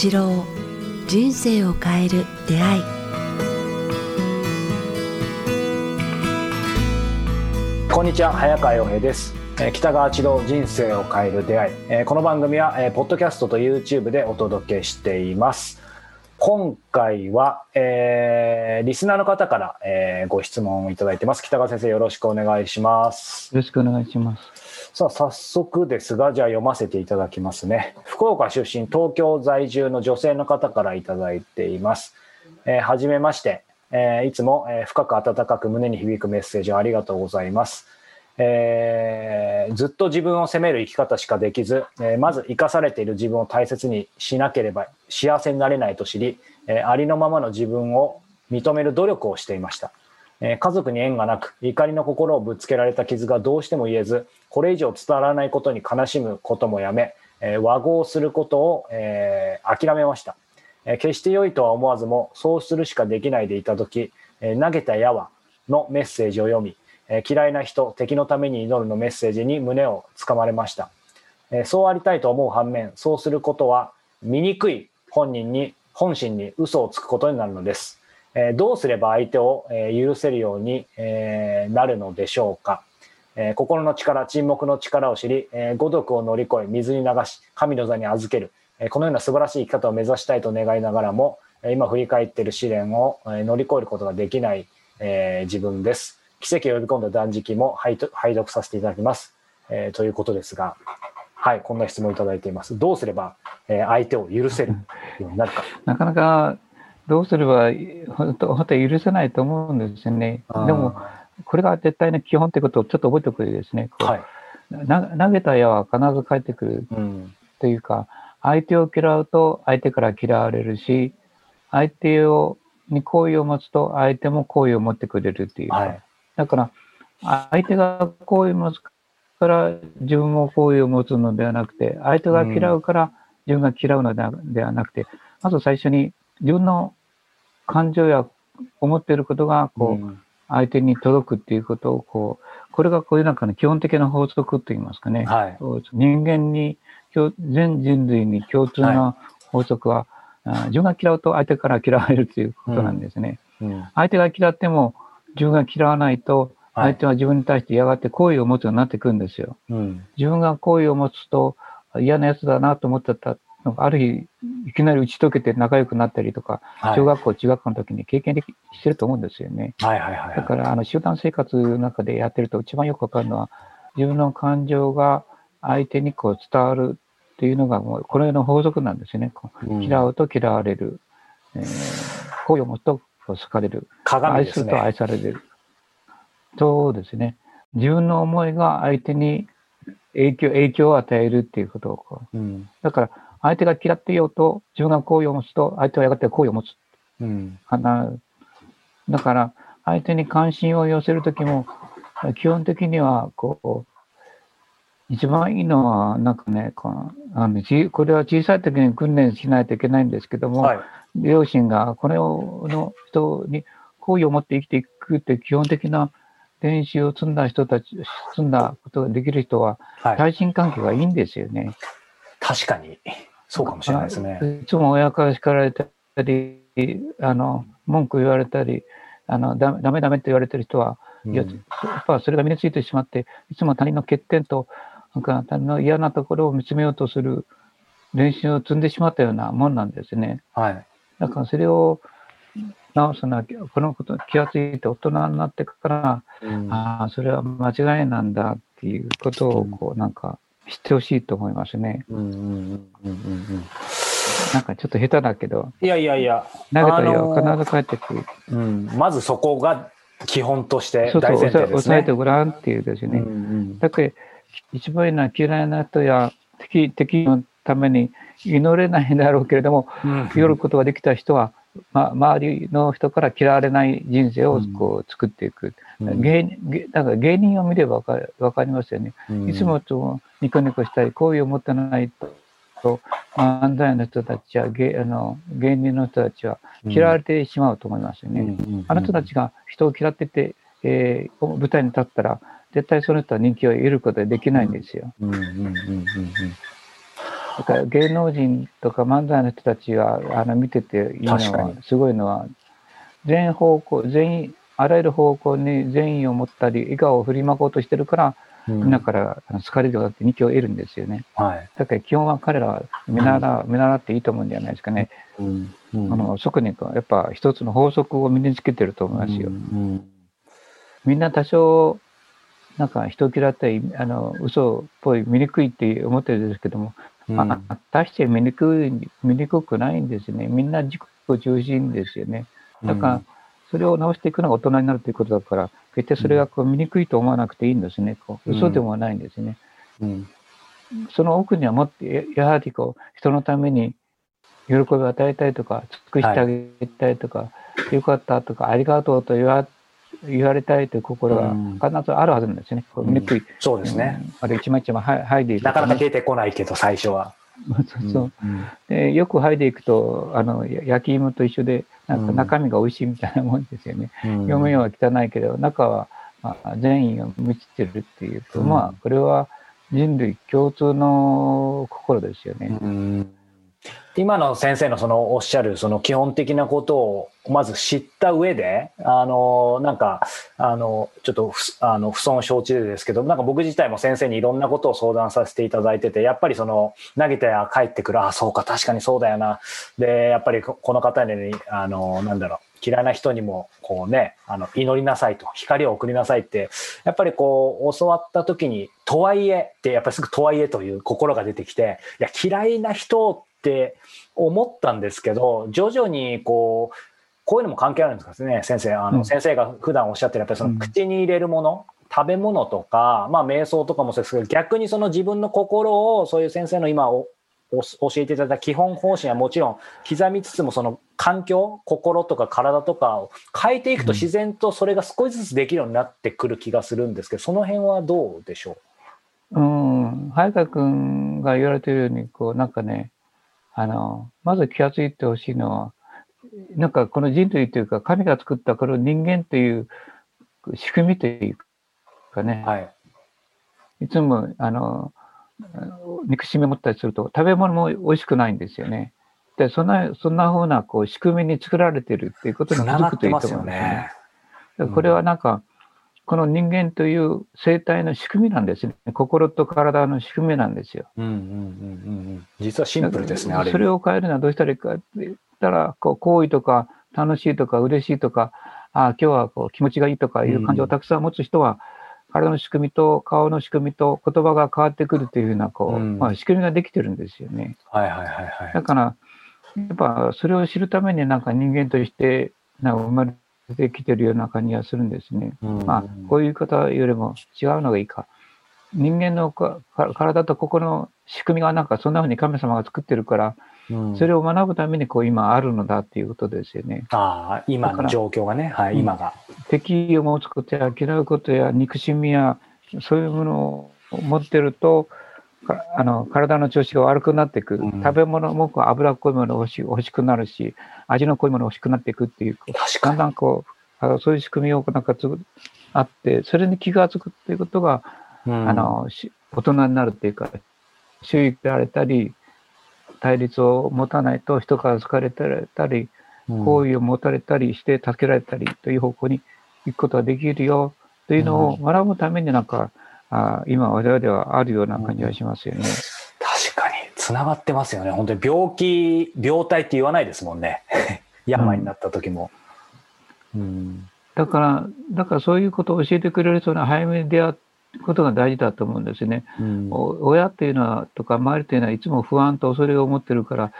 一郎人生を変える出会い。こんにちは早川洋平です。えー北川一郎人生を変える出会い、えーこの番組は、えーポッドキャストと YouTube でお届けしています。今回は、えーリスナーの方から、えーご質問をいただいてます。北川先生よろしくお願いします。よろしくお願いします。さあ早速ですがじゃあ読ませていただきますね。福岡出身東京在住の女性の方からいただいています、えーはじめまして、えーいつも、えー深く温かく胸に響くメッセージをありがとうございますえーずっと自分を責める生き方しかできず、えーまず生かされている自分を大切にしなければ幸せになれないと知り、えーありのままの自分を認める努力をしていました、え家族に縁がなく怒りの心をぶつけられた傷がどうしても言えずこれ以上伝わらないことに悲しむこともやめ、え和合することを、え諦めました、え決して良いとは思わずもそうするしかできないでいた時、え投げた矢はのメッセージを読みえ嫌いな人敵のために祈るのメッセージに胸をつかまれました、えそうありたいと思う反面そうすることは醜い本人に本心に嘘をつくことになるのです、えどうすれば相手を、え許せるように、えなるのでしょうか、え心の力沈黙の力を知り、え五毒を乗り越え水に流し神の座に預ける、えこのような素晴らしい生き方を目指したいと願いながらも今振り返ってる試練を乗り越えることができない、え自分です。奇跡を呼び込んだ断食も拝読拝読させていただきます、えーということですがはいこんな質問をいただいています。どうすれば、えー相手を許せるようになるか。なかなかどうすれば本当許せないと思うんですよね。でも、これが絶対の基本ってことをちょっと覚えておくとですね、はい、な投げた矢は必ず返ってくるうん。というか、相手を嫌うと相手から嫌われるし、相手をに好意を持つと相手も好意を持ってくれるっていうか、はいだから相手が好意を持つから自分も好意を持つのではなくて、相手が嫌うから自分が嫌うのではなくて、まず最初に自分の感情や思っていることがこう、うん。相手に届くっていうことをこう、これがこういう中の基本的な法則といいますかね。はい。人間に共、全人類に共通な法則は、あ自分が嫌うと相手から嫌われるということなんですね。うん。相手が嫌っても自分が嫌わないと、はい相手は自分に対して嫌がって好意を持つようになってくるんですよ。うん自分が好意を持つと嫌な奴だなと思ってたのがある日、いきなり打ち解けて仲良くなったりとか、はい小学校、中学校の時に経験できしてると思うんですよね。はいはいはいだから、あの、集団生活の中でやってると一番よくわかるのは、自分の感情が相手にこう伝わるっていうのが、もう、この世の法則なんですよね。嫌うと嫌われる。えー、好意を持つと好かれる。鏡です愛すると愛ねされる。そうですね。自分の思いが相手に影響、影響を与えるっていうことをこう。うんだから、相手が嫌っていようと、自分が好意を持つと、相手はやがて好意を持つ。うん。だから、相手に関心を寄せるときも、基本的には、こう、一番いいのは、なんかね、このあのちこれは小さい時に訓練しないといけないんですけども、はい。両親がこの世の人に好意を持って生きていくって基本的な練習を積んだ人たち、積んだことができる人は、はい。対人関係がいいんですよね。確かにそうかもしれないですね。いつも親から叱られたり、あの、文句言われたり、あの、ダメダメって言われてる人は、いや、うんやっぱそれが身についてしまって、いつも他人の欠点と、なんか他人の嫌なところを見つめようとする練習を積んでしまったようなもんなんですね。はいだからそれを直すのは、このことに気がついて大人になってから、うんああ、それは間違いなんだっていうことを、こう、なんか、知ってほしいと思いますね。うんうんうんうんうんなんかちょっと下手だけど、いやいやいや投げたらあのー必ず帰ってくる。うん、まずそこが基本としてそうそう、大前提ですね抑え抑えて。ごらんっていうですね。うんうんだけど、一番いいのは嫌いな人や敵敵のために祈れないだろうけれども、うん。祈ることができた人は、ま、周りの人から嫌われない人生をこう作っていく。うん。芸だから芸人を見ればわかわかりますよね。うん。いつもとニコニコしたり、好意を持ってないと、漫才の人たちや芸あの芸人の人たちは嫌われてしまうと思いますよね。あの人たちが人を嫌ってて、えー舞台に立ったら、絶対その人は人気を得ることはできないんですよ。うんうんうんうんうんだから芸能人とか漫才の人たちがあの見てていいのは確かにすごいのは全方向全員あらゆる方向に善意を持ったり笑顔を振りまこうとしてるから、うんみんなから好かれるようって人気を得るんですよね。はい。だから基本は彼らは見習,、見習っていいと思うんじゃないですかね。うんうんあの特にやっぱ一つの法則を身につけてると思いますよ。うんみんな多少なんか人嫌ったりあの嘘っぽい醜いって思ってるんですけども、うんまあ、大して醜い醜くないんですね。みんな自己中心ですよね。だから、それを直していくのが大人になるということだから、決してそれがこう醜いと思わなくていいんですね。こう嘘でもないんですね。うんその奥にはもっとややはりこう人のために喜びを与えたいとか、尽くしてあげたいとか、よかったとか、ありがとうと言わ言われたいという心がうん必ずあるはずなんですね。こう醜い。そうですね。うん。あれ一枚一枚はい剥いでいくとなかなか出てこないけど、最初は。そうそううんでよく剥いでいくとあのや焼き芋と一緒でなんかうん中身が美味しいみたいなもんですよね。うん表面は汚いけど中は、まあ、善意が満ちてるっていうと、うんまあこれは人類共通の心ですよね。うん今の先生のそのおっしゃるその基本的なことをまず知った上であのなんかあのちょっとふあの不損承知でですけどなんか僕自体も先生にいろんなことを相談させていただいててやっぱりその投げて帰ってくるあそうか確かにそうだよな。でやっぱりここの方にあのなんだろう嫌いな人にもこうねあの祈りなさいと光を送りなさいってやっぱりこう教わった時にとはいえってやっぱりすぐとはいえという心が出てきていや嫌いな人って思ったんですけど徐々にこうこういうのも関係あるんですかね先生。あの、うん。先生が普段おっしゃってるやっぱりその口に入れるもの、食べ物とか、まあ、瞑想とかもそうですけど逆にその自分の心をそういう先生の今おお教えていただいた基本方針はもちろん刻みつつもその環境心とか体とかを変えていくとうん。自然とそれが少しずつできるようになってくる気がするんですけどその辺はどうでしょう？ん、早川君が言われてるように、こう、なんかね、あの、まず気がついてほしいのは、なんかこの人類というか、神が作ったこの人間という仕組みというかね、うはいいつも、あの、憎しみを持ったりすると、食べ物も美味しくないんですよね。で、そんな、そんな風な、こう、仕組みに作られてるっていうことに気づくといいと思うんですね。ね。だからこれはなんか、この人間という生態の仕組みなんですね。心と体の仕組みなんですよ。うんうんうんうんうん実はシンプルですねあれそれを変えるのはどうしたらいいかって言ったら、こう、好意とか、楽しいとか、嬉しいとか、ああ、今日はこう気持ちがいいとかいう感情をたくさん持つ人は、体の仕組みと顔の仕組みと言葉が変わってくるというふうな、こう、うんまあ、仕組みができてるんですよね。はいはいはいはいだから、やっぱそれを知るためになんか人間として、なんか生まれてきてるような感じがするんですね。うんまあ、こういう方よりも違うのがいいか。人間の体と心の仕組みがなんかそんな風に神様が作ってるから、うんそれを学ぶためにこう今あるのだっていうことですよね。ああ今の状況がねはい、うん今が敵意を持つことや嫌うことや憎しみやそういうものを持ってると、かあの体の調子が悪くなっていく、うん。食べ物もこう脂っこいもの欲し欲しくなるし、味の濃いもの欲しくなっていくっていう、だんだんこう、そういう仕組みをなんかつくあって、それに気がつくっていうことが、うん。あのし大人になるっていうか、周囲られたり、対立を持たないと人から好かれたり、好意を持たれたりして助けられたりという方向に行くことができるよというのを学ぶためになんか、あ今我々ではあるような感じがしますよね。確かにつながってますよね。本当に病気病態って言わないですもんね。病になった時も、うん。だから、だからそういうことを教えてくれる人に早めに出会うことが大事だと思うんですね。うん。お親っていうのはとか周りというのはいつも不安と恐れを持ってるから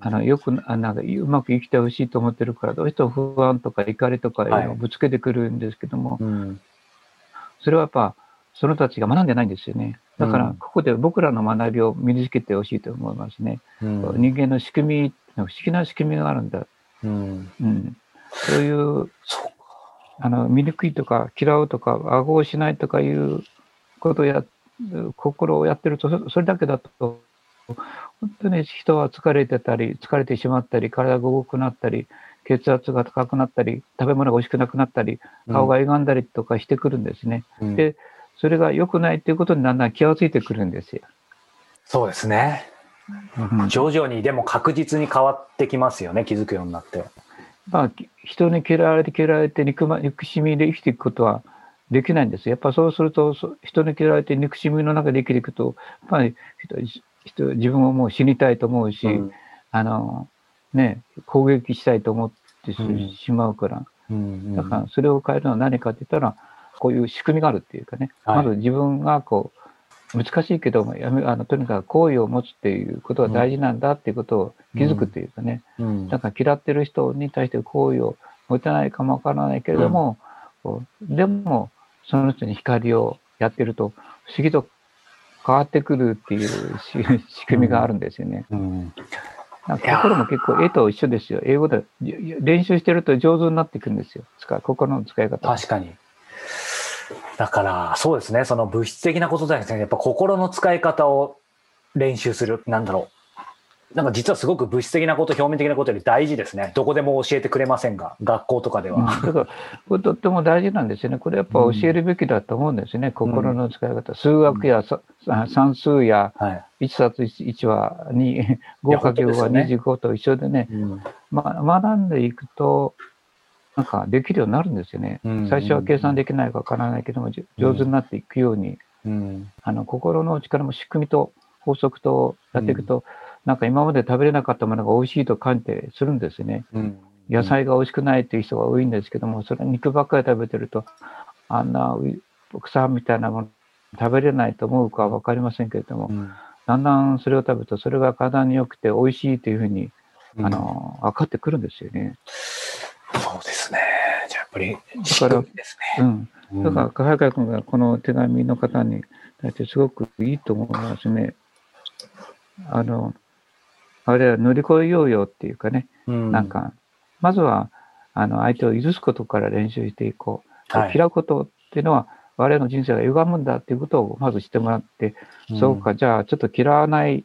あのよくあなんかうまく生きてほしいと思ってるからどうしても不安とか怒りとかいうのをぶつけてくるんですけども、うん。それはやっぱその人たちが学んでないんですよね。だかうん。らここで僕らの学びを身につけてほしいと思いますね、うん。人間の仕組み不思議な仕組みがあるんだ、うん。うん、そういうあの醜いとか嫌うとか顎をしないとかいうことをや心をやってるとそそれだけだと本当に人は疲れてたり疲れてしまったり体が重くなったり血圧が高くなったり食べ物が美味しくなくなったり顔が歪んだりとかしてくるんですね。うん。でそれが良くないっていうことにだんだん気がついてくるんですよ。そうですねうん徐々にでも確実に変わってきますよね気づくようになって。まあ、き人に嫌われて嫌われて憎,、ま、憎しみで生きていくことはできないんです。やっぱそうすると、そ人に嫌われて憎しみの中で生きていくと、やっぱり人人自分をもう死にたいと思うし、うんあの、ね、攻撃したいと思ってし,、うんまうから、うんだからそれを変えるのは何かって言ったら、こういう仕組みがあるっていうかね、はいまず自分がこう、難しいけども、やめあのとにかく好意を持つっていうことが大事なんだっていうことを気づくっていうかね、うんだから嫌ってる人に対して好意を持てないかもわからないけれども、こうでもその人に光をやってると不思議と変わってくるっていうし仕組みがあるんですよね。うんなんか心も結構絵と一緒ですよ。英語で練習してると上手になっていくんですよ。使う心の使い方。確かに。だから、そうですね、その物質的なことじゃなくて、やっぱ心の使い方を練習する、なんだろう。なんか実はすごく物質的なこと、表面的なことより大事ですね。どこでも教えてくれませんが、学校とかでうんは。だからこれとっても大事なんですよね。これやっぱ教えるべきだと思うんですよね。心の使い方。数学やさ算数やはい。1たす1は2、5かけ5は25と一緒でね、うんま、学んでいくと、なんかできるようになるんですよね。うん。最初は計算できないかわからないけども、上手になっていくように、うん。あの心の力も仕組みと法則とやっていくと、なんか今まで食べれなかったものが美味しいと感じてするんですよね。うん。野菜が美味しくないっていう人が多いんですけども、それ肉ばっかり食べてると、あんなう草みたいなもの食べれないと思うかは分かりませんけれども、うん。だんだんそれを食べると、それが体に良くて美味しいというふうに、うん。あの、分かってくるんですよね。そうですね。じゃあやっぱり、仕から組みですうん。ね。だから、早川君がこの手紙の方に対してすごくいいと思いますね。あの、あれは乗り越えようよっていうかね、うんなん、か、まずは、あの、相手を許すことから練習していこう。はい嫌うことっていうのは、我々の人生が歪むんだっていうことをまず知ってもらって、そうか、じゃあちょっと嫌わない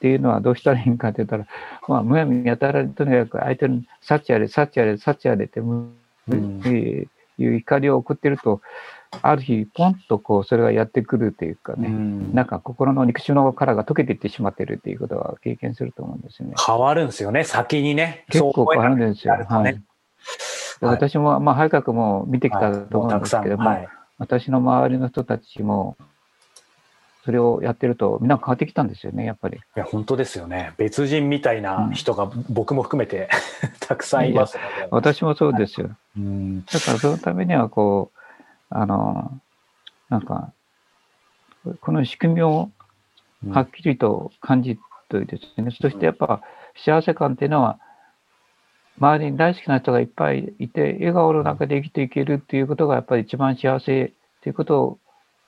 っていうのはどうしたらいいんかって言ったら、まあ、むやみやたらにとにかく相手に、幸あれ、幸あれ、幸あれって、むうんえーいう怒りを送ってると、ある日、ポンとこう、それがやってくるっていうかね、うんなんか心の肉腫の殻が溶けていってしまってるっていうことは経験すると思うんですよね。変わるんですよね、先にね。結構変わるんですよ。ねはい。はい私も、まあ、早川も見てきたはいと思うん。ですけども、はい。私の周りの人たちも、それをやってると、みんな変わってきたんですよね、やっぱり。いや、本当ですよね。別人みたいな人が僕も含めて たくさんいますので。私もそうですよ。うんだからそのためには、こう、あの、なんか、この仕組みをはっきりと感じといてですね、そしてやっぱ幸せ感っていうのは、周りに大好きな人がいっぱいいて、笑顔の中で生きていけるっていうことがやっぱり一番幸せっていうこと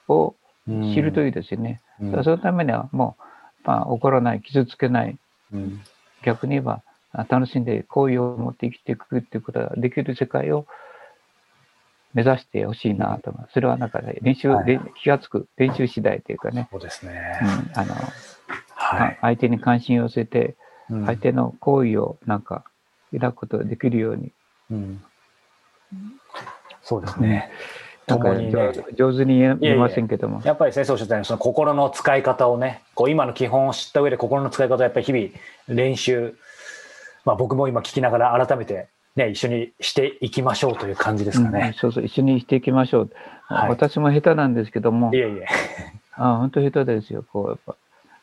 を知るといいですよね。うんそのためにはもう、まあ、怒らない、傷つけない、うん逆に言えば、あ楽しんで好意を持って生きていくっていうことができる世界を目指してほしいなと思います。それはなんかね、練習、はいで気がつく、練習次第というかね、そうですね。うん、あの、はい。相手に関心を寄せて、うん相手の行為をなんか抱くことができるように、うんそうですね。なんか上上手に言えませんけども、やっぱり先生おっしゃったようにその心の使い方をねこう今の基本を知った上で心の使い方をやっぱり日々練習、まあ、僕も今聞きながら改めて、ね、一緒にしていきましょうという感じですかうんね。そうそう、一緒にしていきましょう。はい私も下手なんですけどもい、えいえ。あ本当下手ですよ、こうやっぱ。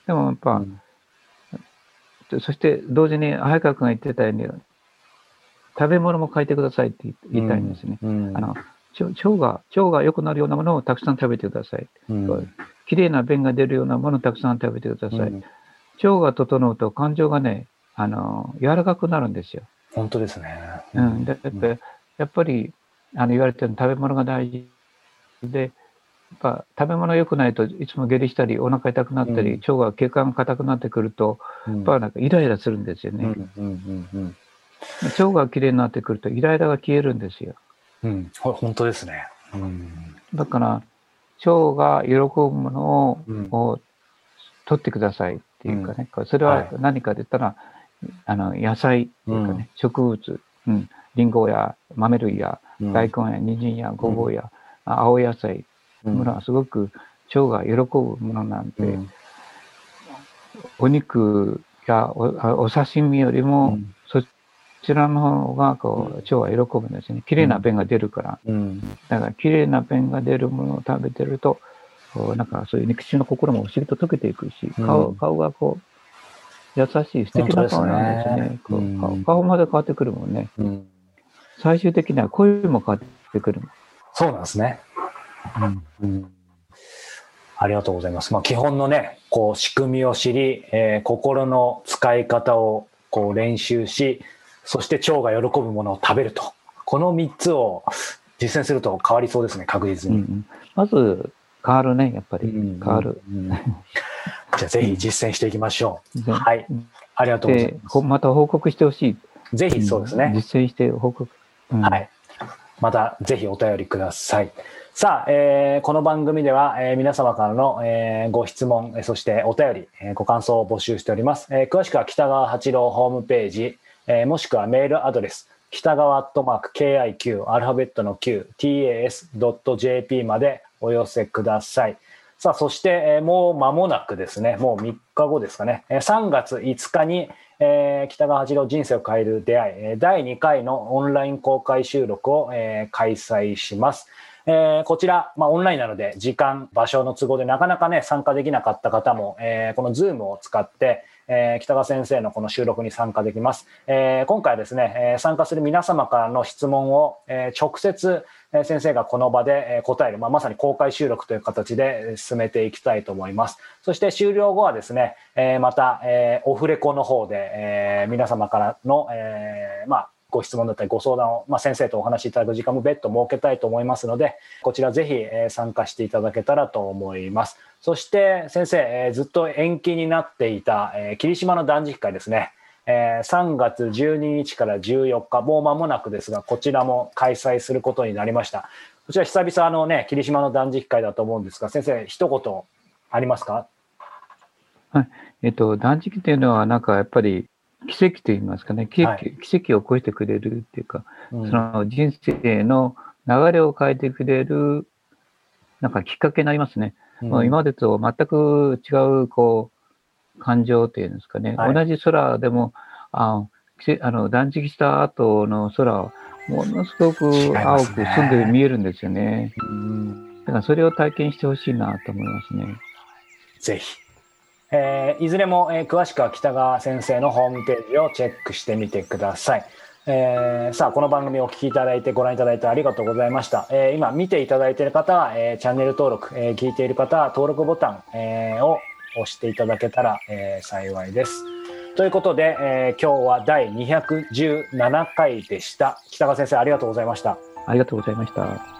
でもやっぱ、うんそして同時に早川君が言ってたように、食べ物も変えてくださいって言言いたいんですね。うんあの腸腸が腸が良くなるようなものをたくさん食べてください。うんきれいな便が出るようなものをたくさん食べてください。うん腸が整うと感情がね、あの柔らかくなるんですよ。本当ですね。うん、でやっぱりやっぱりあの言われてる食べ物が大事で、やっぱ食べ物良くないといつも下痢したりお腹痛くなったり、うん腸が血管が硬くなってくると、うんやっぱなんかイライラするんですよね。うんうんうん腸がきれいになってくるとイライラが消えるんですよ。うん。本当ですね。うん。だから腸が喜ぶものを,、うん。を取ってくださいっていうかね、それははい。何かで言ったら、あの野菜っていうかね、うん。植物、うん、リンゴや豆類やうん。大根や人参やごぼうや、あ青野菜うん。ものはすごく腸が喜ぶものなんで、うん。お肉やおお刺身よりも、うん。そちらの方がこう腸は喜ぶんですよね。綺麗な便が出るから。うんだから綺麗な便が出るものを食べてると、こうなんかそういう肉親の心も不思議と溶けていくし、顔うん顔がこう、優しい素敵な顔なんですね。すねこううん顔顔まで変わってくるもんね。うん最終的には声も変わってくるもん。そうなんですね。うんありがとうございます。まあ、基本のね、こう仕組みを知り、えー心の使い方をこう練習し、そして腸が喜ぶものを食べると。この3つを実践すると変わりそうですね、確実に。うんうんまず、変わるね、やっぱり。うん変わる。う んじゃあぜひ実践していきましょう。ではい。ありがとうございで、ますこ。また報告してほしい。ぜひそうですね。実践して報告。うんはい。またぜひお便りください。さあ、えーこの番組では、えー皆様からの、えーご質問、えーそしてお便り、えーご感想を募集しております。えー詳しくは北川八郎ホームページ、えーもしくはメールアドレス、北川アットマーク KIQ、アルファベットの Q、tas.jp までお寄せください。さあ、そして、えもう間もなくですね、もう3日後ですかね、え3月5日に、えー北川八郎人生を変える出会い、第2回のオンライン公開収録を、えー開催します。えーこちら、まあ、オンラインなので時間、場所の都合でなかなかね、参加できなかった方も、えーこの Zoom を使って、えー北川先生のこの収録に参加できます。えー今回はですね、え参加する皆様からの質問を、え直接、え先生がこの場で答える、まあ、まさに公開収録という形で進めていきたいと思います。そして終了後はですね、えまた、えーオフレコの方で、え皆様からの、えまあ、ご質問だったりご相談を、まあ、先生とお話しいただく時間も別途設けたいと思いますので、こちらぜひ、え参加していただけたらと思います。そして先生、えずっと延期になっていた、え霧島の断食会ですね。え3月12日から14日、もう間もなくですが、こちらも開催することになりました。こちら久々のね、霧島の断食会だと思うんですが、先生、一言ありますか？はいえっと、断食っていうのは、なんかやっぱり奇跡と言いますかね、奇跡,、はい奇跡を起こしてくれるっていうか、うんその人生の流れを変えてくれる、なんかきっかけになりますね。うんまあ今までと全く違う、こう、感情っていうんですかね。はい同じ空でも、ああの断食した後の空は、ものすごく青く澄んで見えるんですよね。うんだからそれを体験してほしいなと思いますね。ぜひ。えーいずれも、えー詳しくは北川先生のホームページをチェックしてみてください。えーさあ、この番組をお聞きいただいてご覧いただいてありがとうございました。えー今見ていただいている方は、えーチャンネル登録、えー聞いている方は登録ボタン、えーを押していただけたら、えー幸いです。ということで、えー今日は第217回でした。北川先生ありがとうございました。ありがとうございました。